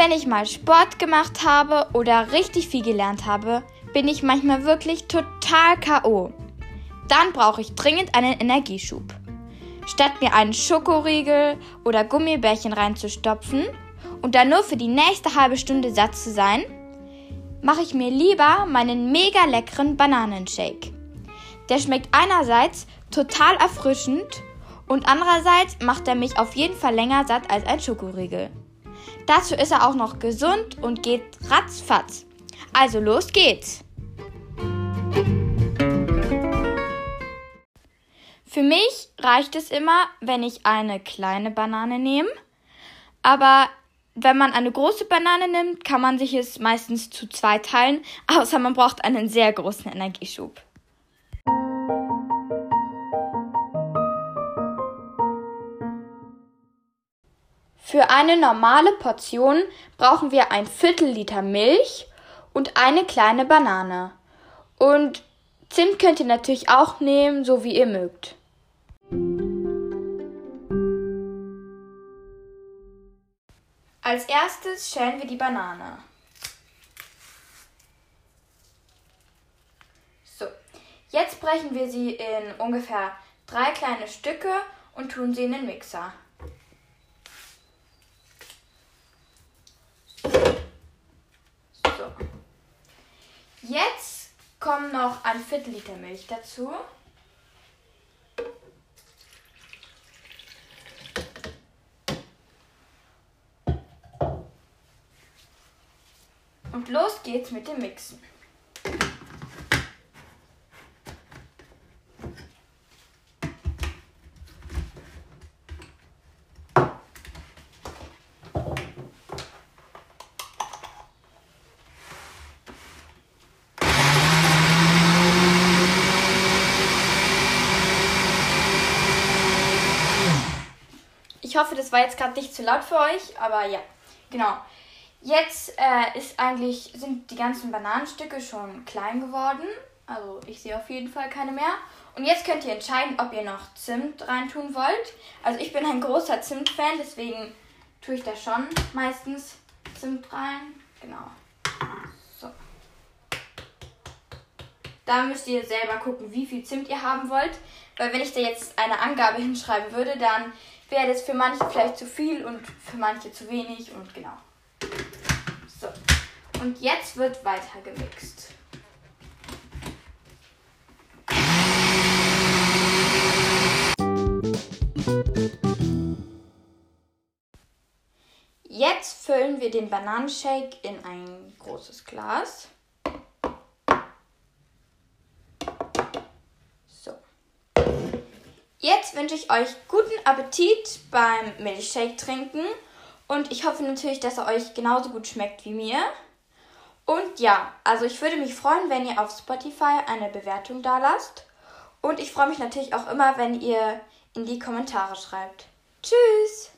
Wenn ich mal Sport gemacht habe oder richtig viel gelernt habe, bin ich manchmal wirklich total KO. Dann brauche ich dringend einen Energieschub. Statt mir einen Schokoriegel oder Gummibärchen reinzustopfen und dann nur für die nächste halbe Stunde satt zu sein, mache ich mir lieber meinen mega leckeren Bananenshake. Der schmeckt einerseits total erfrischend und andererseits macht er mich auf jeden Fall länger satt als ein Schokoriegel. Dazu ist er auch noch gesund und geht ratzfatz. Also los geht's! Für mich reicht es immer, wenn ich eine kleine Banane nehme. Aber wenn man eine große Banane nimmt, kann man sich es meistens zu zwei teilen, außer man braucht einen sehr großen Energieschub. Für eine normale Portion brauchen wir ein Viertel Liter Milch und eine kleine Banane. Und Zimt könnt ihr natürlich auch nehmen, so wie ihr mögt. Als erstes schälen wir die Banane. So, jetzt brechen wir sie in ungefähr drei kleine Stücke und tun sie in den Mixer. So. Jetzt kommen noch ein Viertel Liter Milch dazu. Und los geht's mit dem Mixen. Ich hoffe, das war jetzt gerade nicht zu laut für euch, aber ja, genau. Jetzt äh, ist eigentlich, sind die ganzen Bananenstücke schon klein geworden. Also ich sehe auf jeden Fall keine mehr. Und jetzt könnt ihr entscheiden, ob ihr noch Zimt reintun wollt. Also ich bin ein großer Zimt-Fan, deswegen tue ich da schon meistens Zimt rein. Genau. So. Da müsst ihr selber gucken, wie viel Zimt ihr haben wollt. Weil wenn ich da jetzt eine Angabe hinschreiben würde, dann wäre das für manche vielleicht zu viel und für manche zu wenig und genau. So. Und jetzt wird weiter gemixt. Jetzt füllen wir den Bananenshake in ein großes Glas. So. Jetzt wünsche ich euch guten Appetit beim Milchshake trinken und ich hoffe natürlich, dass er euch genauso gut schmeckt wie mir. Und ja, also ich würde mich freuen, wenn ihr auf Spotify eine Bewertung da lasst. Und ich freue mich natürlich auch immer, wenn ihr in die Kommentare schreibt. Tschüss!